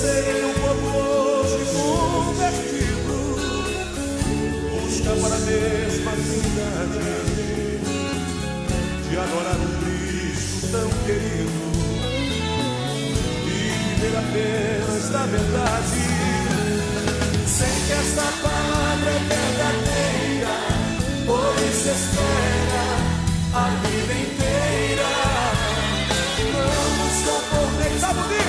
sei um povo hoje convertido, busca para a mesma cidade de adorar um Cristo tão querido e viver apenas da verdade. Sei que esta palavra é verdadeira, pois espera a vida inteira. Não nos conformeis a.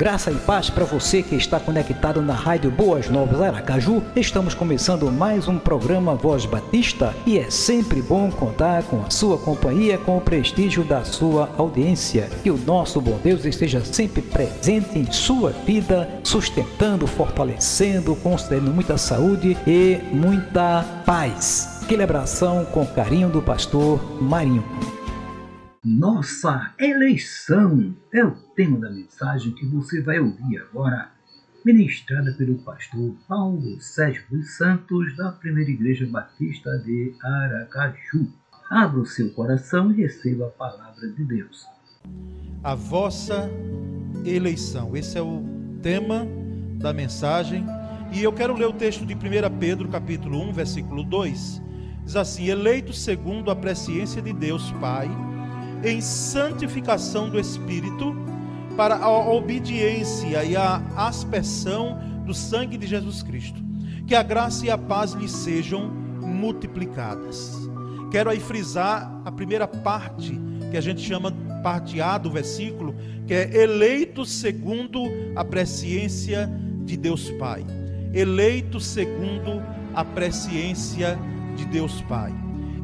Graça e paz para você que está conectado na Rádio Boas Novas Aracaju. Estamos começando mais um programa Voz Batista e é sempre bom contar com a sua companhia, com o prestígio da sua audiência. Que o nosso bom Deus esteja sempre presente em sua vida, sustentando, fortalecendo, concedendo muita saúde e muita paz. Aquele abração com carinho do pastor Marinho. Nossa eleição é o tema da mensagem que você vai ouvir agora. ministrada pelo pastor Paulo Sérgio dos Santos, da Primeira Igreja Batista de Aracaju. Abra o seu coração e receba a palavra de Deus. A vossa eleição. Esse é o tema da mensagem. E eu quero ler o texto de 1 Pedro, capítulo 1, versículo 2. Diz assim: Eleito segundo a presciência de Deus Pai, em santificação do Espírito, para a obediência e a aspersão do sangue de Jesus Cristo. Que a graça e a paz lhe sejam multiplicadas. Quero aí frisar a primeira parte, que a gente chama parte A do versículo, que é eleito segundo a presciência de Deus Pai. Eleito segundo a presciência de Deus Pai.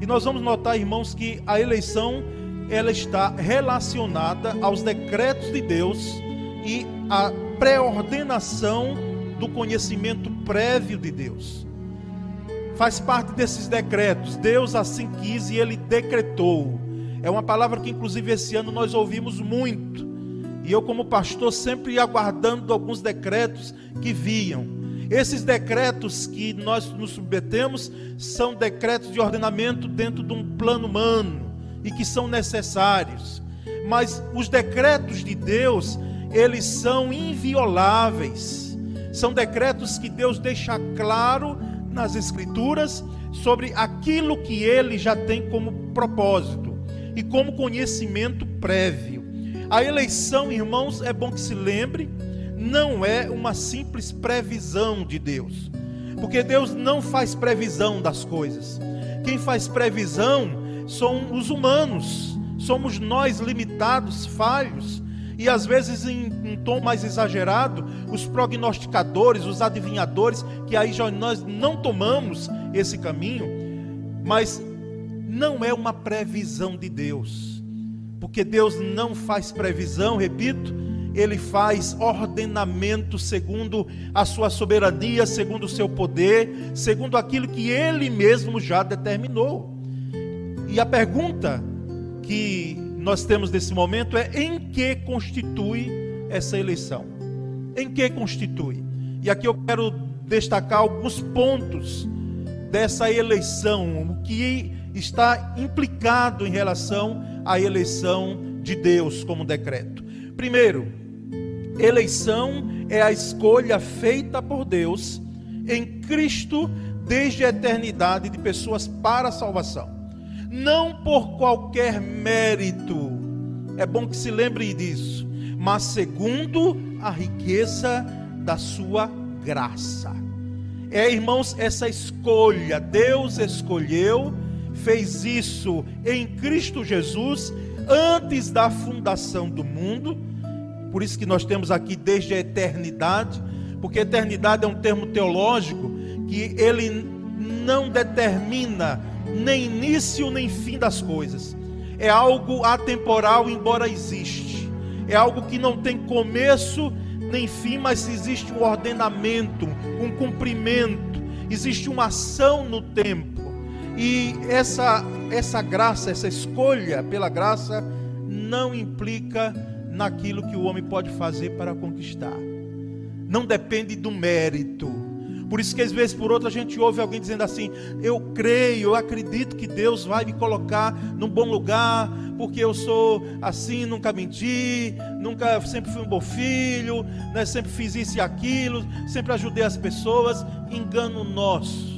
E nós vamos notar, irmãos, que a eleição ela está relacionada aos decretos de Deus e à pré-ordenação do conhecimento prévio de Deus. Faz parte desses decretos. Deus assim quis e ele decretou. É uma palavra que inclusive esse ano nós ouvimos muito. E eu como pastor sempre aguardando alguns decretos que viam. Esses decretos que nós nos submetemos são decretos de ordenamento dentro de um plano humano e que são necessários. Mas os decretos de Deus, eles são invioláveis. São decretos que Deus deixa claro nas Escrituras sobre aquilo que ele já tem como propósito e como conhecimento prévio. A eleição, irmãos, é bom que se lembre, não é uma simples previsão de Deus, porque Deus não faz previsão das coisas. Quem faz previsão são os humanos, somos nós limitados, falhos, e às vezes em um tom mais exagerado, os prognosticadores, os adivinhadores, que aí nós não tomamos esse caminho, mas não é uma previsão de Deus, porque Deus não faz previsão, repito, ele faz ordenamento segundo a sua soberania, segundo o seu poder, segundo aquilo que ele mesmo já determinou. E a pergunta que nós temos nesse momento é: em que constitui essa eleição? Em que constitui? E aqui eu quero destacar alguns pontos dessa eleição, o que está implicado em relação à eleição de Deus como decreto. Primeiro, eleição é a escolha feita por Deus em Cristo desde a eternidade de pessoas para a salvação não por qualquer mérito, é bom que se lembre disso, mas segundo a riqueza da sua graça. É, irmãos, essa escolha, Deus escolheu, fez isso em Cristo Jesus antes da fundação do mundo. Por isso que nós temos aqui desde a eternidade, porque eternidade é um termo teológico que ele não determina nem início nem fim das coisas. É algo atemporal, embora existe. É algo que não tem começo nem fim, mas existe um ordenamento, um cumprimento, existe uma ação no tempo. E essa essa graça, essa escolha pela graça não implica naquilo que o homem pode fazer para conquistar. Não depende do mérito por isso que às vezes por outra a gente ouve alguém dizendo assim: "Eu creio, eu acredito que Deus vai me colocar num bom lugar, porque eu sou assim, nunca menti, nunca sempre fui um bom filho, né, sempre fiz isso e aquilo, sempre ajudei as pessoas". Engano nosso.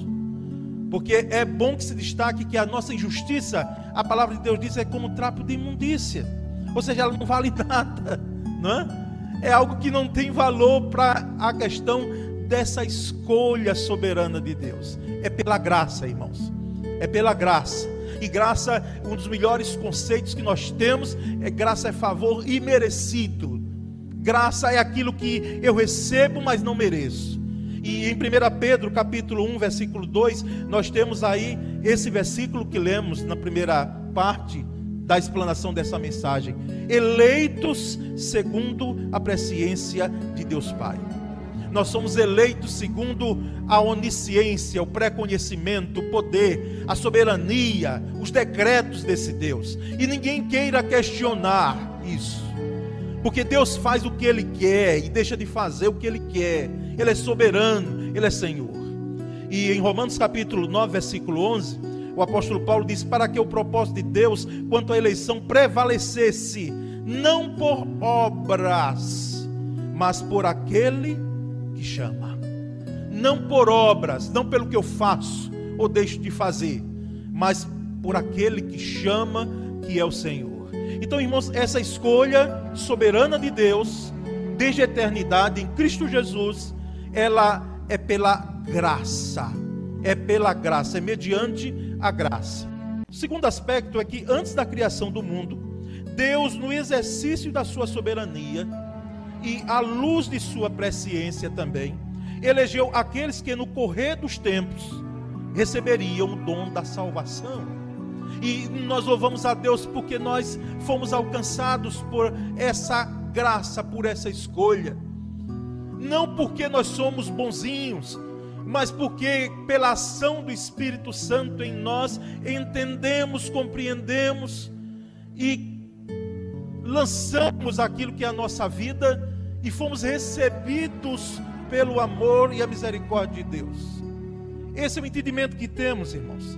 Porque é bom que se destaque que a nossa injustiça, a palavra de Deus diz, é como trapo de imundícia. Ou seja, ela não vale nada, não é? É algo que não tem valor para a questão dessa escolha soberana de Deus. É pela graça, irmãos. É pela graça. E graça, um dos melhores conceitos que nós temos é graça é favor imerecido. Graça é aquilo que eu recebo, mas não mereço. E em 1 Pedro, capítulo 1, versículo 2, nós temos aí esse versículo que lemos na primeira parte da explanação dessa mensagem. Eleitos segundo a presciência de Deus Pai. Nós somos eleitos segundo a onisciência, o pré-conhecimento, o poder, a soberania, os decretos desse Deus. E ninguém queira questionar isso. Porque Deus faz o que Ele quer e deixa de fazer o que Ele quer. Ele é soberano, Ele é Senhor. E em Romanos capítulo 9, versículo 11, o apóstolo Paulo diz: Para que o propósito de Deus quanto à eleição prevalecesse, não por obras, mas por aquele que chama. Não por obras, não pelo que eu faço ou deixo de fazer, mas por aquele que chama, que é o Senhor. Então, irmãos, essa escolha soberana de Deus, desde a eternidade, em Cristo Jesus, ela é pela graça. É pela graça, é mediante a graça. O segundo aspecto é que antes da criação do mundo, Deus, no exercício da sua soberania e à luz de sua presciência também, elegeu aqueles que no correr dos tempos receberiam o dom da salvação. E nós louvamos a Deus porque nós fomos alcançados por essa graça, por essa escolha. Não porque nós somos bonzinhos, mas porque pela ação do Espírito Santo em nós entendemos, compreendemos e lançamos aquilo que é a nossa vida e fomos recebidos pelo amor e a misericórdia de Deus. Esse é o entendimento que temos, irmãos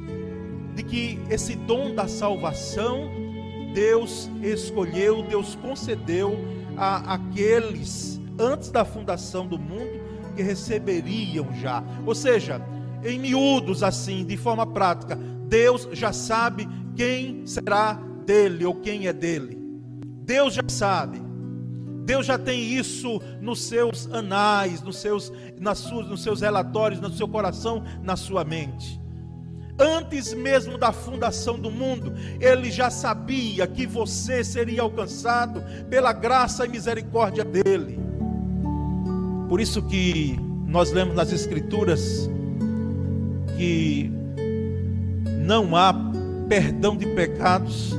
de que esse dom da salvação Deus escolheu, Deus concedeu a aqueles antes da fundação do mundo que receberiam já. Ou seja, em miúdos assim, de forma prática, Deus já sabe quem será dele ou quem é dele. Deus já sabe. Deus já tem isso nos seus anais, nos seus, nas suas, nos seus relatórios, no seu coração, na sua mente antes mesmo da fundação do mundo, ele já sabia que você seria alcançado pela graça e misericórdia dele. Por isso que nós lemos nas escrituras que não há perdão de pecados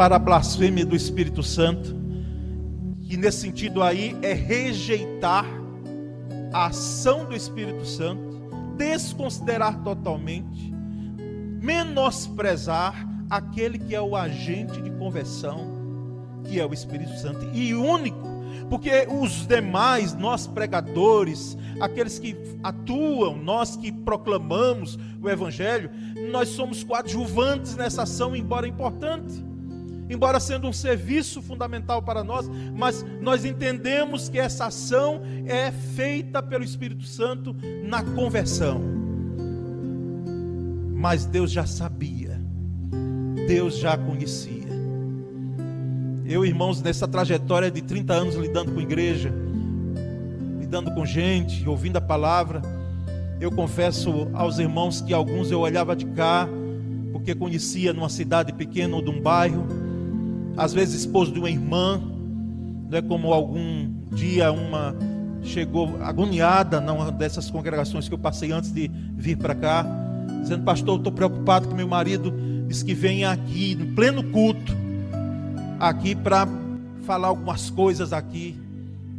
para a blasfêmia do Espírito Santo, que nesse sentido aí é rejeitar a ação do Espírito Santo desconsiderar totalmente, menosprezar aquele que é o agente de conversão, que é o Espírito Santo, e único, porque os demais, nós pregadores, aqueles que atuam, nós que proclamamos o Evangelho, nós somos coadjuvantes nessa ação, embora importante embora sendo um serviço fundamental para nós, mas nós entendemos que essa ação é feita pelo Espírito Santo na conversão. Mas Deus já sabia, Deus já conhecia. Eu, irmãos, nessa trajetória de 30 anos lidando com igreja, lidando com gente, ouvindo a palavra, eu confesso aos irmãos que alguns eu olhava de cá, porque conhecia numa cidade pequena ou de um bairro, às vezes esposo de uma irmã, não é como algum dia uma chegou agoniada numa dessas congregações que eu passei antes de vir para cá, dizendo: Pastor, estou preocupado que meu marido disse que vem aqui, no pleno culto, aqui para falar algumas coisas aqui,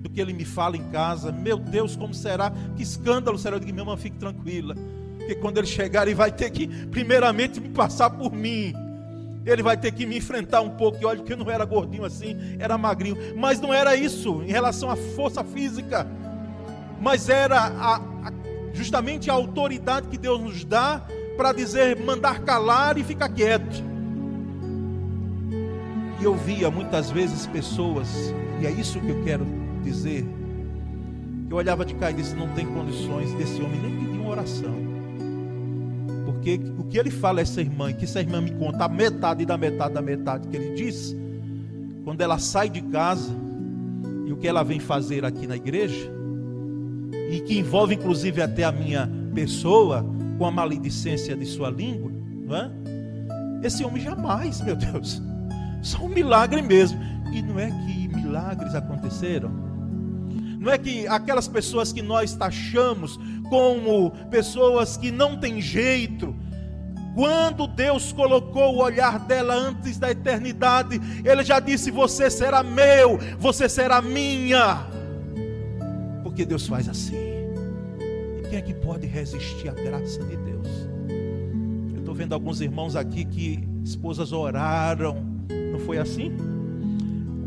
do que ele me fala em casa. Meu Deus, como será? Que escândalo será? Eu digo: Minha irmã, fique tranquila, porque quando ele chegar, ele vai ter que, primeiramente, me passar por mim ele vai ter que me enfrentar um pouco. E olha que eu não era gordinho assim, era magrinho. Mas não era isso em relação à força física. Mas era a, a, justamente a autoridade que Deus nos dá para dizer, mandar calar e ficar quieto. E eu via muitas vezes pessoas, e é isso que eu quero dizer. Eu olhava de cá e disse: não tem condições desse homem nem pedir uma oração. Porque o que ele fala a essa irmã, e que essa irmã me conta a metade da metade da metade que ele diz, quando ela sai de casa, e o que ela vem fazer aqui na igreja, e que envolve inclusive até a minha pessoa, com a maledicência de sua língua, não é? Esse homem jamais, meu Deus, só um milagre mesmo. E não é que milagres aconteceram? Não é que aquelas pessoas que nós taxamos como pessoas que não têm jeito. Quando Deus colocou o olhar dela antes da eternidade, Ele já disse: Você será meu, você será minha. Porque Deus faz assim. E quem é que pode resistir à graça de Deus? Eu estou vendo alguns irmãos aqui que esposas oraram, não foi assim?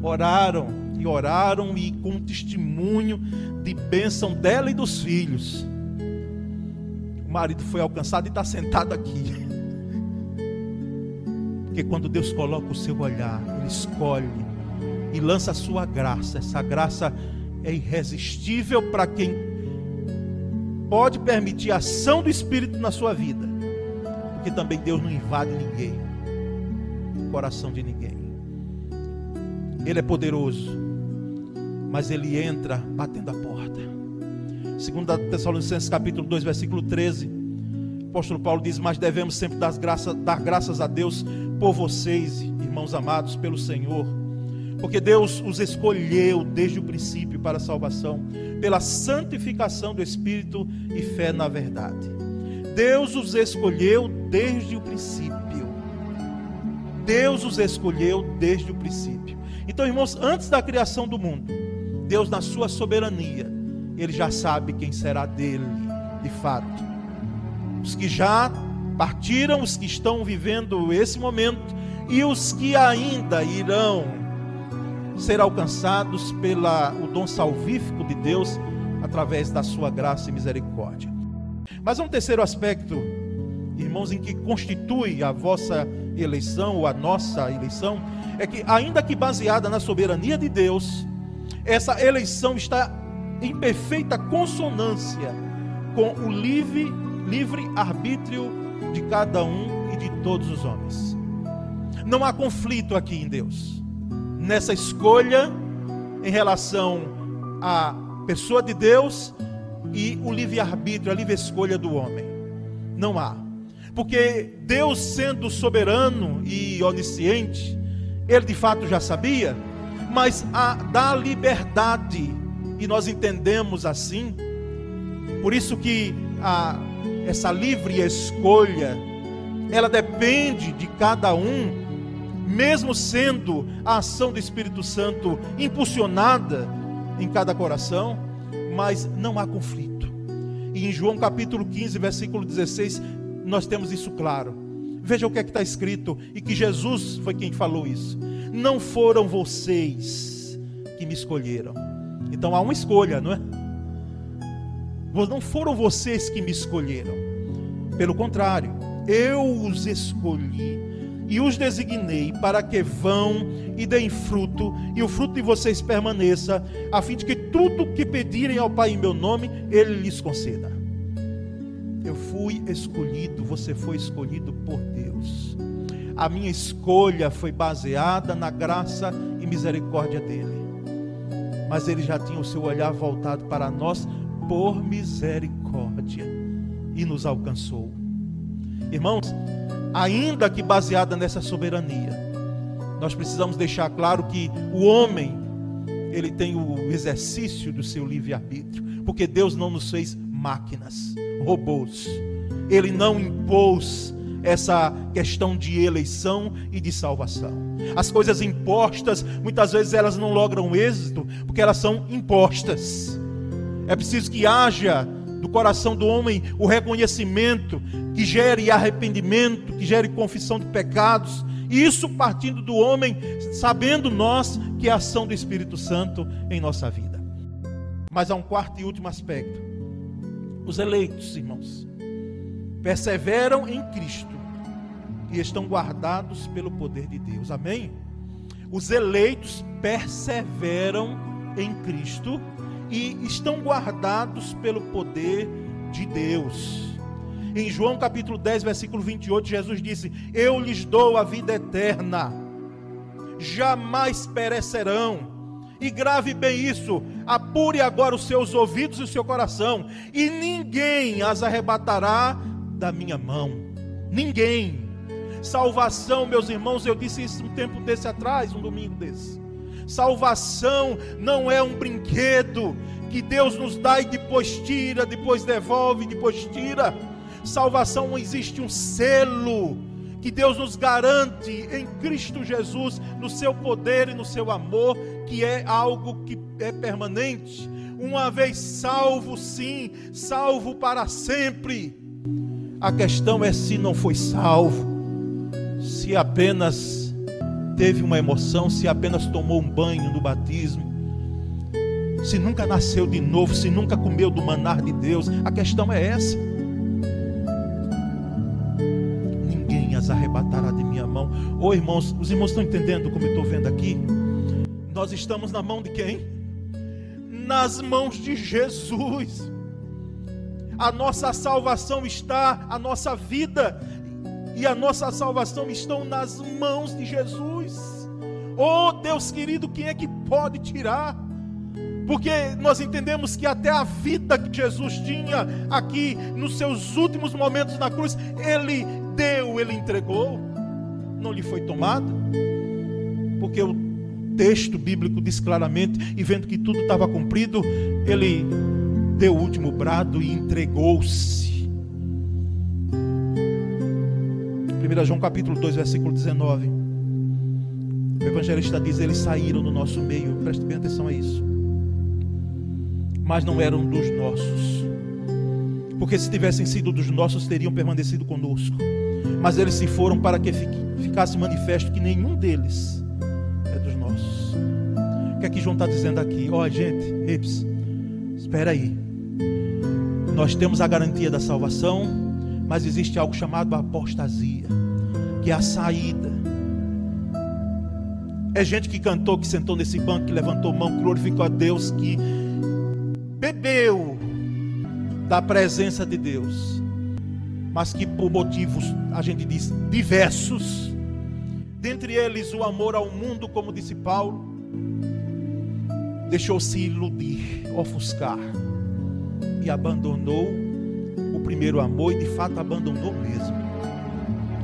oraram e oraram e com testemunho de bênção dela e dos filhos. Marido foi alcançado e está sentado aqui. Porque quando Deus coloca o seu olhar, Ele escolhe e lança a sua graça. Essa graça é irresistível para quem pode permitir a ação do Espírito na sua vida. Porque também Deus não invade ninguém, o coração de ninguém. Ele é poderoso, mas ele entra batendo a porta. Segundo Tessalonicenses capítulo 2, versículo 13, o apóstolo Paulo diz: "Mas devemos sempre dar graças, dar graças a Deus por vocês, irmãos amados pelo Senhor, porque Deus os escolheu desde o princípio para a salvação, pela santificação do Espírito e fé na verdade. Deus os escolheu desde o princípio. Deus os escolheu desde o princípio. Então, irmãos, antes da criação do mundo, Deus, na sua soberania, Ele já sabe quem será dele, de fato. Os que já partiram, os que estão vivendo esse momento e os que ainda irão ser alcançados pela o dom salvífico de Deus através da sua graça e misericórdia. Mas um terceiro aspecto, irmãos, em que constitui a vossa eleição ou a nossa eleição, é que ainda que baseada na soberania de Deus, essa eleição está em perfeita consonância com o livre livre arbítrio de cada um e de todos os homens. Não há conflito aqui em Deus. Nessa escolha em relação à pessoa de Deus e o livre-arbítrio, a livre escolha do homem. Não há. Porque Deus, sendo soberano e onisciente, ele de fato já sabia, mas a, dá liberdade, e nós entendemos assim, por isso que a, essa livre escolha, ela depende de cada um, mesmo sendo a ação do Espírito Santo impulsionada em cada coração, mas não há conflito. E em João capítulo 15, versículo 16, nós temos isso claro. Veja o que é que está escrito, e que Jesus foi quem falou isso. Não foram vocês que me escolheram. Então há uma escolha, não é? Não foram vocês que me escolheram. Pelo contrário, eu os escolhi e os designei para que vão e deem fruto, e o fruto de vocês permaneça, a fim de que tudo que pedirem ao Pai em meu nome, Ele lhes conceda. Eu fui escolhido, você foi escolhido por Deus. A minha escolha foi baseada na graça e misericórdia dEle. Mas Ele já tinha o seu olhar voltado para nós por misericórdia e nos alcançou. Irmãos, ainda que baseada nessa soberania, nós precisamos deixar claro que o homem ele tem o exercício do seu livre-arbítrio, porque Deus não nos fez máquinas, robôs. Ele não impôs essa questão de eleição e de salvação. As coisas impostas, muitas vezes elas não logram êxito, porque elas são impostas. É preciso que haja do coração do homem o reconhecimento que gere arrependimento, que gere confissão de pecados. Isso partindo do homem, sabendo nós que é a ação do Espírito Santo em nossa vida. Mas há um quarto e último aspecto. Os eleitos, irmãos, perseveram em Cristo e estão guardados pelo poder de Deus. Amém? Os eleitos perseveram em Cristo e estão guardados pelo poder de Deus. Em João capítulo 10, versículo 28, Jesus disse: Eu lhes dou a vida eterna, jamais perecerão. E grave bem isso, apure agora os seus ouvidos e o seu coração, e ninguém as arrebatará da minha mão. Ninguém. Salvação, meus irmãos, eu disse isso um tempo desse atrás, um domingo desse. Salvação não é um brinquedo que Deus nos dá e depois tira, depois devolve, depois tira. Salvação existe um selo que Deus nos garante em Cristo Jesus, no seu poder e no seu amor, que é algo que é permanente. Uma vez salvo, sim, salvo para sempre. A questão é se não foi salvo, se apenas teve uma emoção, se apenas tomou um banho no batismo, se nunca nasceu de novo, se nunca comeu do manar de Deus, a questão é essa. Ninguém as arrebatará de minha mão. Ô oh, irmãos, os irmãos estão entendendo como eu estou vendo aqui? Nós estamos na mão de quem? Nas mãos de Jesus. A nossa salvação está, a nossa vida e a nossa salvação estão nas mãos de Jesus. Oh Deus querido, quem é que pode tirar? Porque nós entendemos que até a vida que Jesus tinha aqui nos seus últimos momentos na cruz, ele deu, ele entregou, não lhe foi tomado. Porque o texto bíblico diz claramente, e vendo que tudo estava cumprido, ele deu o último brado e entregou-se. 1 João capítulo 2, versículo 19. O evangelista diz: Eles saíram do nosso meio, preste bem atenção a isso. Mas não eram dos nossos. Porque se tivessem sido dos nossos, teriam permanecido conosco. Mas eles se foram para que ficasse manifesto que nenhum deles é dos nossos. O que é que João está dizendo aqui? Ó, oh, gente, eps, espera aí. Nós temos a garantia da salvação, mas existe algo chamado apostasia, que é a saída. É gente que cantou, que sentou nesse banco, que levantou mão, que glorificou a Deus, que bebeu da presença de Deus, mas que por motivos, a gente diz, diversos, dentre eles o amor ao mundo, como disse Paulo, deixou-se iludir, ofuscar e abandonou primeiro amor e de fato abandonou mesmo.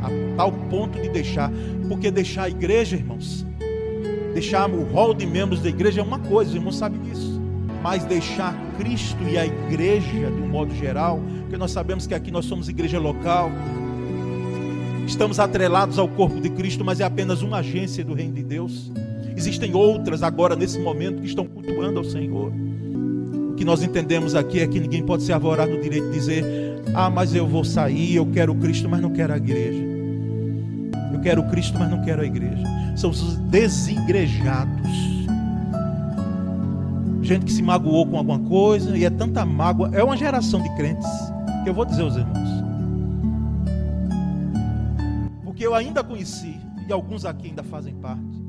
A tal ponto de deixar, porque deixar a igreja, irmãos, deixar o rol de membros da igreja é uma coisa, os irmãos sabem disso. Mas deixar Cristo e a igreja, de um modo geral, porque nós sabemos que aqui nós somos igreja local, estamos atrelados ao corpo de Cristo, mas é apenas uma agência do reino de Deus. Existem outras agora nesse momento que estão cultuando ao Senhor que nós entendemos aqui é que ninguém pode se arvorar no direito de dizer: Ah, mas eu vou sair, eu quero Cristo, mas não quero a igreja. Eu quero Cristo, mas não quero a igreja. São os desigrejados. Gente que se magoou com alguma coisa e é tanta mágoa. É uma geração de crentes que eu vou dizer aos irmãos. Porque eu ainda conheci, e alguns aqui ainda fazem parte,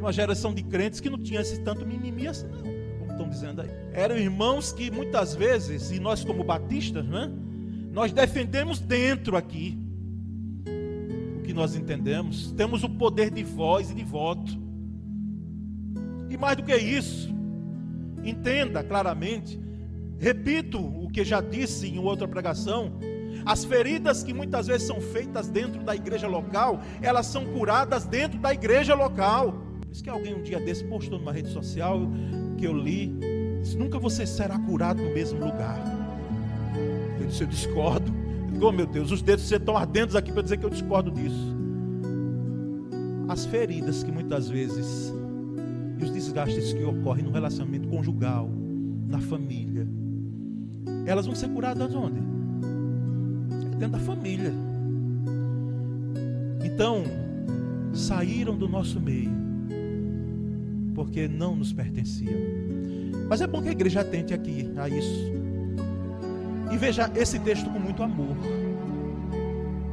uma geração de crentes que não tinha esse tanto mimimi assim, não estão dizendo aí. Eram irmãos que muitas vezes, e nós como batistas, né? Nós defendemos dentro aqui o que nós entendemos. Temos o poder de voz e de voto. E mais do que isso, entenda claramente, repito o que já disse em outra pregação, as feridas que muitas vezes são feitas dentro da igreja local, elas são curadas dentro da igreja local. Por isso que alguém um dia desse postou numa rede social, que eu li, disse, nunca você será curado no mesmo lugar. Eu disse, eu discordo. Eu digo, oh meu Deus, os dedos estão ardentes aqui para dizer que eu discordo disso. As feridas que muitas vezes, e os desgastes que ocorrem no relacionamento conjugal, na família, elas vão ser curadas onde? Dentro da família. Então, saíram do nosso meio porque não nos pertenciam. Mas é bom que a igreja atente aqui a isso. E veja esse texto com muito amor.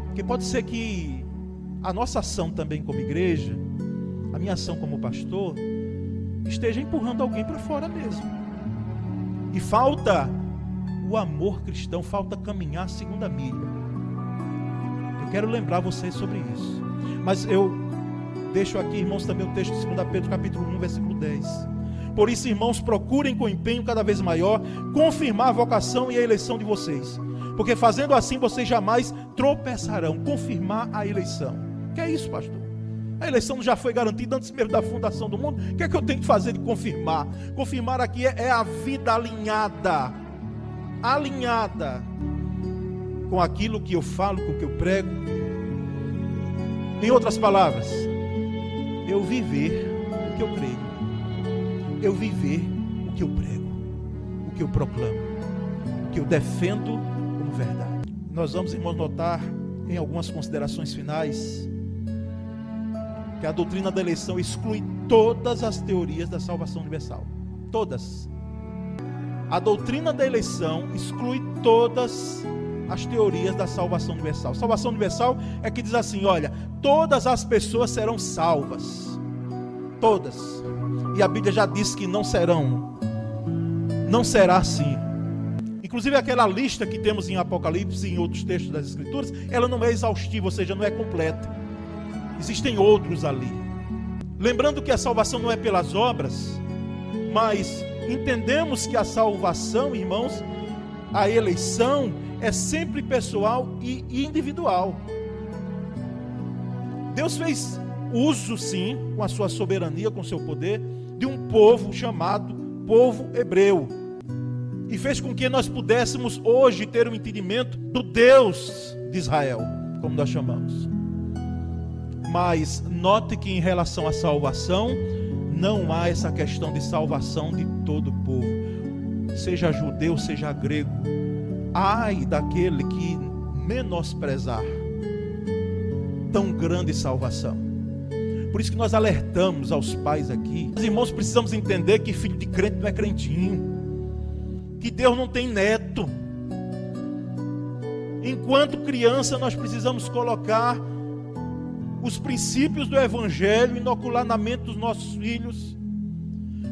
Porque pode ser que a nossa ação também como igreja, a minha ação como pastor, esteja empurrando alguém para fora mesmo. E falta o amor cristão, falta caminhar a segunda milha. Eu quero lembrar vocês sobre isso. Mas eu Deixo aqui, irmãos, também o texto de 2 Pedro, capítulo 1, versículo 10. Por isso, irmãos, procurem com empenho cada vez maior confirmar a vocação e a eleição de vocês. Porque fazendo assim, vocês jamais tropeçarão. Confirmar a eleição. Que é isso, pastor? A eleição já foi garantida antes mesmo da fundação do mundo. O que é que eu tenho que fazer de confirmar? Confirmar aqui é, é a vida alinhada. Alinhada com aquilo que eu falo, com o que eu prego. Em outras palavras, eu viver o que eu creio, eu viver o que eu prego, o que eu proclamo, o que eu defendo como verdade. Nós vamos, irmãos, notar em algumas considerações finais que a doutrina da eleição exclui todas as teorias da salvação universal. Todas. A doutrina da eleição exclui todas as teorias da salvação universal. Salvação universal é que diz assim: olha, todas as pessoas serão salvas. Todas. E a Bíblia já disse que não serão. Não será assim. Inclusive aquela lista que temos em Apocalipse e em outros textos das Escrituras, ela não é exaustiva, ou seja, não é completa. Existem outros ali. Lembrando que a salvação não é pelas obras, mas entendemos que a salvação, irmãos, a eleição é sempre pessoal e individual. Deus fez uso, sim, com a sua soberania, com o seu poder, de um povo chamado povo hebreu. E fez com que nós pudéssemos hoje ter um entendimento do Deus de Israel, como nós chamamos. Mas note que em relação à salvação, não há essa questão de salvação de todo o povo, seja judeu, seja grego. Ai daquele que menosprezar tão grande salvação. Por isso que nós alertamos aos pais aqui. Os irmãos precisamos entender que filho de crente não é crentinho. Que Deus não tem neto. Enquanto criança, nós precisamos colocar os princípios do Evangelho, inocular na mente dos nossos filhos,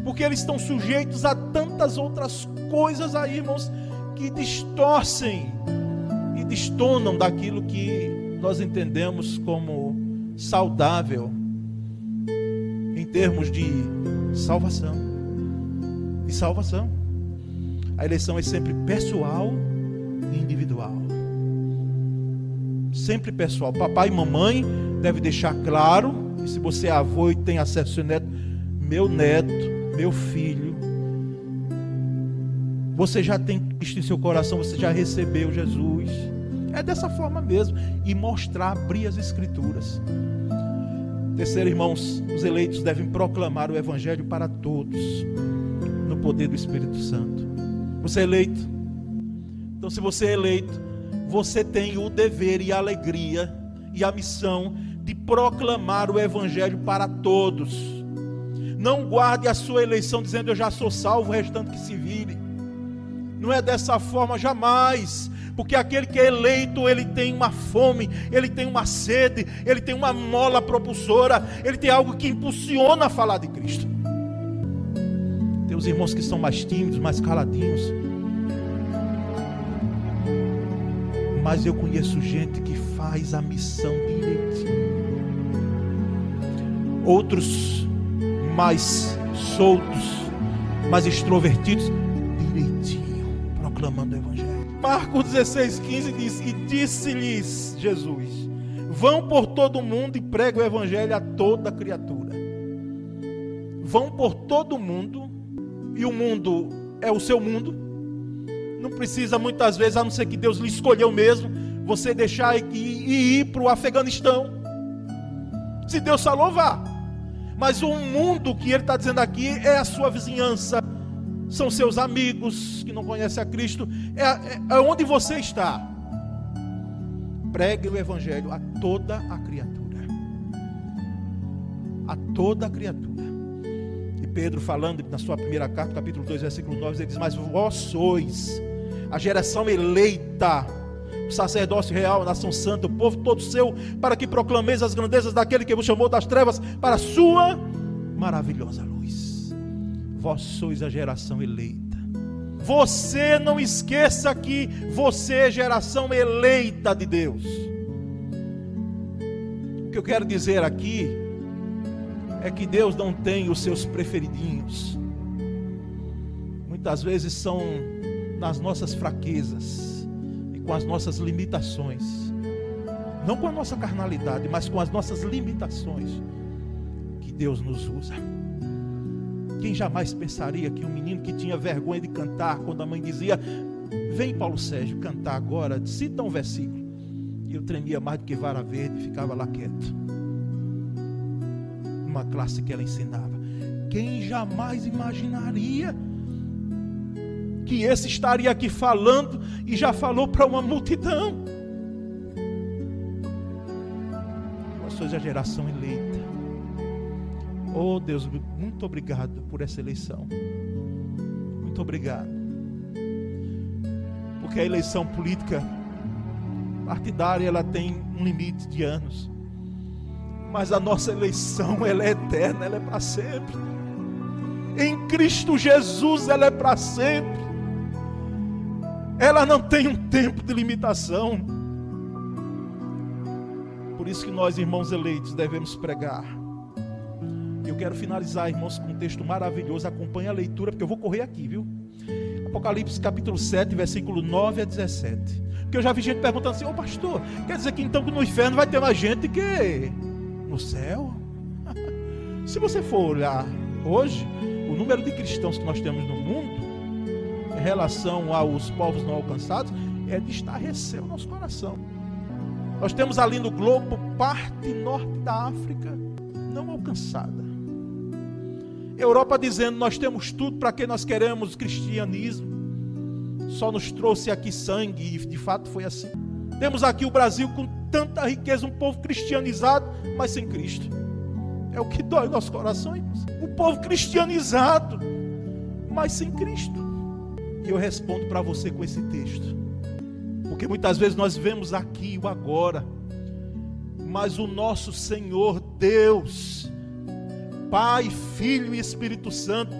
porque eles estão sujeitos a tantas outras coisas aí, irmãos, que distorcem e destonam daquilo que nós entendemos como saudável em termos de salvação. De salvação. A eleição é sempre pessoal e individual. Sempre pessoal. Papai e mamãe deve deixar claro, e se você é avô e tem acesso ao neto, meu neto, meu filho, você já tem Cristo em seu coração, você já recebeu Jesus. É dessa forma mesmo. E mostrar, abrir as Escrituras. Terceiro, irmãos, os eleitos devem proclamar o Evangelho para todos, no poder do Espírito Santo. Você é eleito. Então, se você é eleito, você tem o dever e a alegria e a missão de proclamar o Evangelho para todos. Não guarde a sua eleição dizendo eu já sou salvo, o restante que se vire. Não é dessa forma jamais, porque aquele que é eleito, ele tem uma fome, ele tem uma sede, ele tem uma mola propulsora, ele tem algo que impulsiona a falar de Cristo. Tem os irmãos que são mais tímidos, mais caladinhos. Mas eu conheço gente que faz a missão direitinho outros mais soltos, mais extrovertidos, direitinho, proclamando o Evangelho. Marcos 16, 15 diz: E disse-lhes Jesus: Vão por todo o mundo e pregue o Evangelho a toda criatura. Vão por todo o mundo, e o mundo é o seu mundo. Não precisa muitas vezes, a não ser que Deus lhe escolheu mesmo, você deixar e, e ir para o Afeganistão. Se Deus falou, vá. Mas o mundo que ele está dizendo aqui é a sua vizinhança, são seus amigos que não conhecem a Cristo, é, é, é onde você está. Pregue o Evangelho a toda a criatura. A toda a criatura. E Pedro, falando na sua primeira carta, capítulo 2, versículo 9, ele diz: Mas vós sois a geração eleita o sacerdócio real, a nação santa, o povo todo seu, para que proclameis as grandezas daquele que vos chamou das trevas para a sua maravilhosa luz. Vós sois a geração eleita. Você não esqueça que você é geração eleita de Deus. O que eu quero dizer aqui é que Deus não tem os seus preferidinhos. Muitas vezes são nas nossas fraquezas com as nossas limitações, não com a nossa carnalidade, mas com as nossas limitações, que Deus nos usa. Quem jamais pensaria que um menino que tinha vergonha de cantar, quando a mãe dizia: Vem, Paulo Sérgio, cantar agora, cita um versículo. E eu tremia mais do que vara verde, ficava lá quieto. Uma classe que ela ensinava. Quem jamais imaginaria que esse estaria aqui falando e já falou para uma multidão. Nós somos a geração eleita. Oh Deus, muito obrigado por essa eleição. Muito obrigado. Porque a eleição política partidária ela tem um limite de anos. Mas a nossa eleição ela é eterna, ela é para sempre. Em Cristo Jesus ela é para sempre. Ela não tem um tempo de limitação. Por isso que nós, irmãos eleitos, devemos pregar. Eu quero finalizar, irmãos, com um texto maravilhoso. Acompanhe a leitura, porque eu vou correr aqui, viu? Apocalipse capítulo 7, versículo 9 a 17. Porque eu já vi gente perguntando assim, ô pastor, quer dizer que então no inferno vai ter mais gente que no céu? Se você for olhar hoje, o número de cristãos que nós temos no mundo, em relação aos povos não alcançados, é de estarrecer o nosso coração. Nós temos ali no globo parte norte da África não alcançada. Europa dizendo: Nós temos tudo para que nós queremos cristianismo. Só nos trouxe aqui sangue, e de fato foi assim. Temos aqui o Brasil com tanta riqueza, um povo cristianizado, mas sem Cristo. É o que dói nossos corações. Um povo cristianizado, mas sem Cristo. E eu respondo para você com esse texto. Porque muitas vezes nós vemos aqui o agora, mas o nosso Senhor Deus, Pai, Filho e Espírito Santo,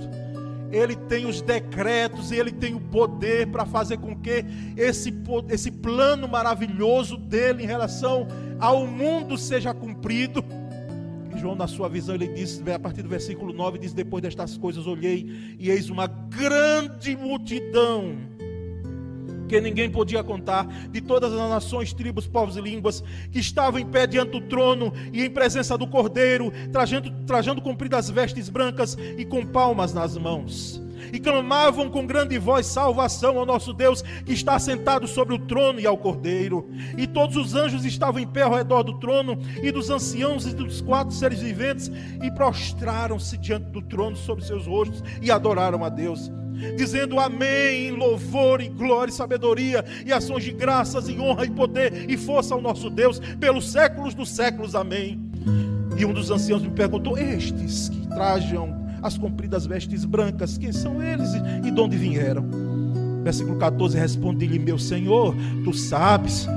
ele tem os decretos e ele tem o poder para fazer com que esse, esse plano maravilhoso dele em relação ao mundo seja cumprido. João, na sua visão, ele diz, a partir do versículo 9, diz: Depois destas coisas olhei e eis uma grande multidão que ninguém podia contar, de todas as nações, tribos, povos e línguas, que estavam em pé diante do trono e em presença do Cordeiro, trajando, trajando compridas vestes brancas e com palmas nas mãos. E clamavam com grande voz salvação ao nosso Deus que está sentado sobre o trono e ao Cordeiro. E todos os anjos estavam em pé ao redor do trono e dos anciãos e dos quatro seres viventes e prostraram-se diante do trono sobre seus rostos e adoraram a Deus dizendo amém, louvor e glória e sabedoria e ações de graças e honra e poder e força ao nosso Deus pelos séculos dos séculos, amém. E um dos anciãos me perguntou: Estes que trajam as compridas vestes brancas, quem são eles e de onde vieram? Versículo 14: Respondi-lhe, meu Senhor, tu sabes.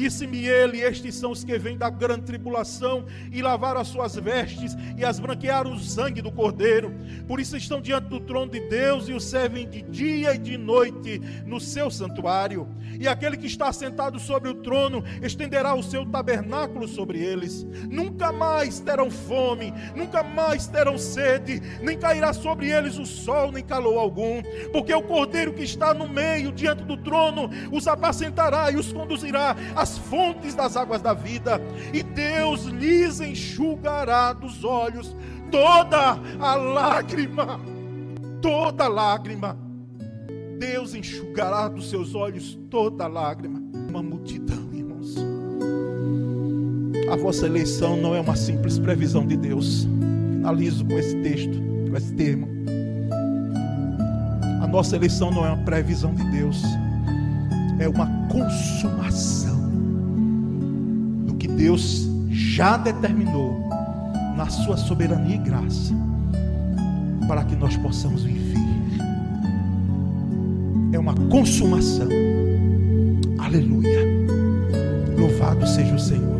Disse-me ele: Estes são os que vêm da grande tribulação e lavaram as suas vestes e as branquearam o sangue do Cordeiro. Por isso estão diante do trono de Deus e o servem de dia e de noite no seu santuário. E aquele que está sentado sobre o trono estenderá o seu tabernáculo sobre eles. Nunca mais terão fome, nunca mais terão sede, nem cairá sobre eles o sol, nem calor algum, porque o Cordeiro que está no meio, diante do trono, os apacentará e os conduzirá as fontes das águas da vida, e Deus lhes enxugará dos olhos toda a lágrima, toda lágrima. Deus enxugará dos seus olhos toda lágrima. Uma multidão, irmãos. A vossa eleição não é uma simples previsão de Deus. Finalizo com esse texto, com esse termo. A nossa eleição não é uma previsão de Deus, é uma consumação Deus já determinou na sua soberania e graça para que nós possamos viver. É uma consumação. Aleluia. Louvado seja o Senhor.